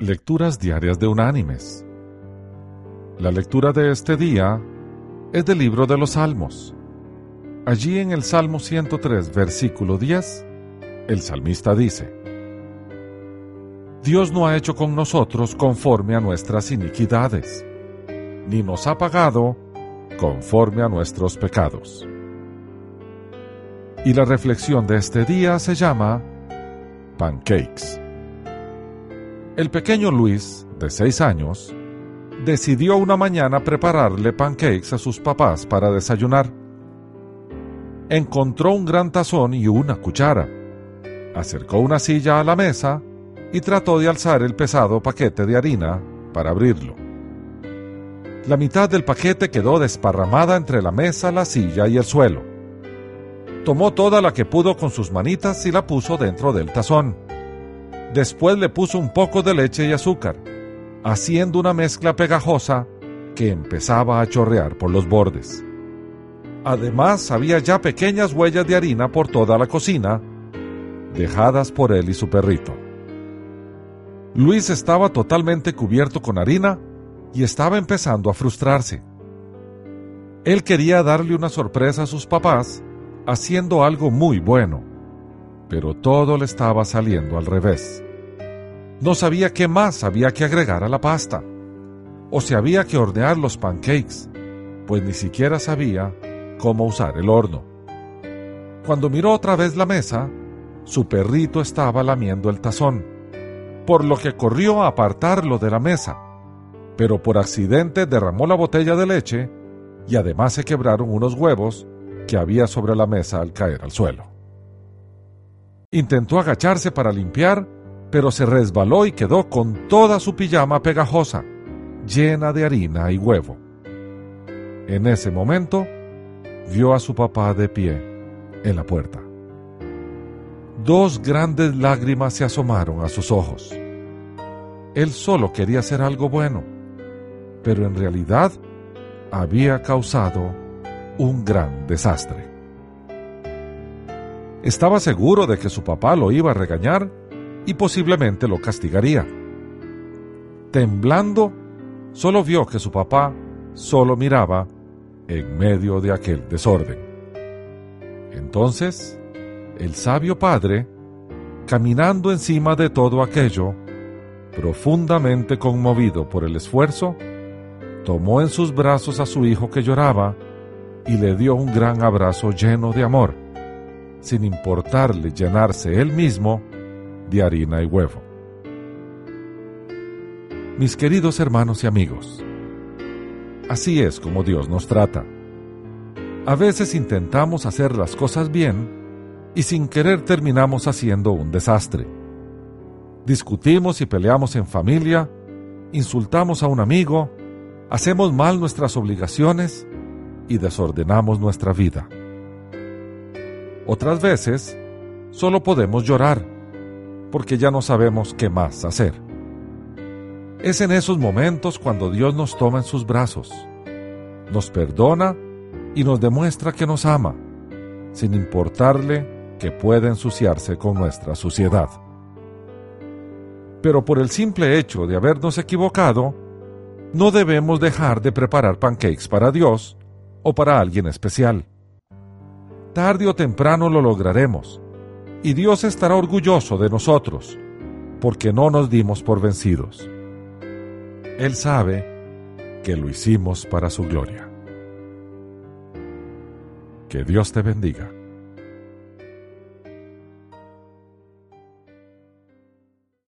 Lecturas Diarias de Unánimes. La lectura de este día es del libro de los Salmos. Allí en el Salmo 103, versículo 10, el salmista dice, Dios no ha hecho con nosotros conforme a nuestras iniquidades, ni nos ha pagado conforme a nuestros pecados. Y la reflexión de este día se llama Pancakes. El pequeño Luis, de seis años, decidió una mañana prepararle pancakes a sus papás para desayunar. Encontró un gran tazón y una cuchara. Acercó una silla a la mesa y trató de alzar el pesado paquete de harina para abrirlo. La mitad del paquete quedó desparramada entre la mesa, la silla y el suelo. Tomó toda la que pudo con sus manitas y la puso dentro del tazón. Después le puso un poco de leche y azúcar, haciendo una mezcla pegajosa que empezaba a chorrear por los bordes. Además, había ya pequeñas huellas de harina por toda la cocina, dejadas por él y su perrito. Luis estaba totalmente cubierto con harina y estaba empezando a frustrarse. Él quería darle una sorpresa a sus papás haciendo algo muy bueno pero todo le estaba saliendo al revés. No sabía qué más había que agregar a la pasta, o si había que hornear los pancakes, pues ni siquiera sabía cómo usar el horno. Cuando miró otra vez la mesa, su perrito estaba lamiendo el tazón, por lo que corrió a apartarlo de la mesa, pero por accidente derramó la botella de leche y además se quebraron unos huevos que había sobre la mesa al caer al suelo. Intentó agacharse para limpiar, pero se resbaló y quedó con toda su pijama pegajosa, llena de harina y huevo. En ese momento, vio a su papá de pie en la puerta. Dos grandes lágrimas se asomaron a sus ojos. Él solo quería hacer algo bueno, pero en realidad había causado un gran desastre. Estaba seguro de que su papá lo iba a regañar y posiblemente lo castigaría. Temblando, solo vio que su papá solo miraba en medio de aquel desorden. Entonces, el sabio padre, caminando encima de todo aquello, profundamente conmovido por el esfuerzo, tomó en sus brazos a su hijo que lloraba y le dio un gran abrazo lleno de amor sin importarle llenarse él mismo de harina y huevo. Mis queridos hermanos y amigos, así es como Dios nos trata. A veces intentamos hacer las cosas bien y sin querer terminamos haciendo un desastre. Discutimos y peleamos en familia, insultamos a un amigo, hacemos mal nuestras obligaciones y desordenamos nuestra vida. Otras veces, solo podemos llorar, porque ya no sabemos qué más hacer. Es en esos momentos cuando Dios nos toma en sus brazos, nos perdona y nos demuestra que nos ama, sin importarle que pueda ensuciarse con nuestra suciedad. Pero por el simple hecho de habernos equivocado, no debemos dejar de preparar pancakes para Dios o para alguien especial tarde o temprano lo lograremos, y Dios estará orgulloso de nosotros, porque no nos dimos por vencidos. Él sabe que lo hicimos para su gloria. Que Dios te bendiga.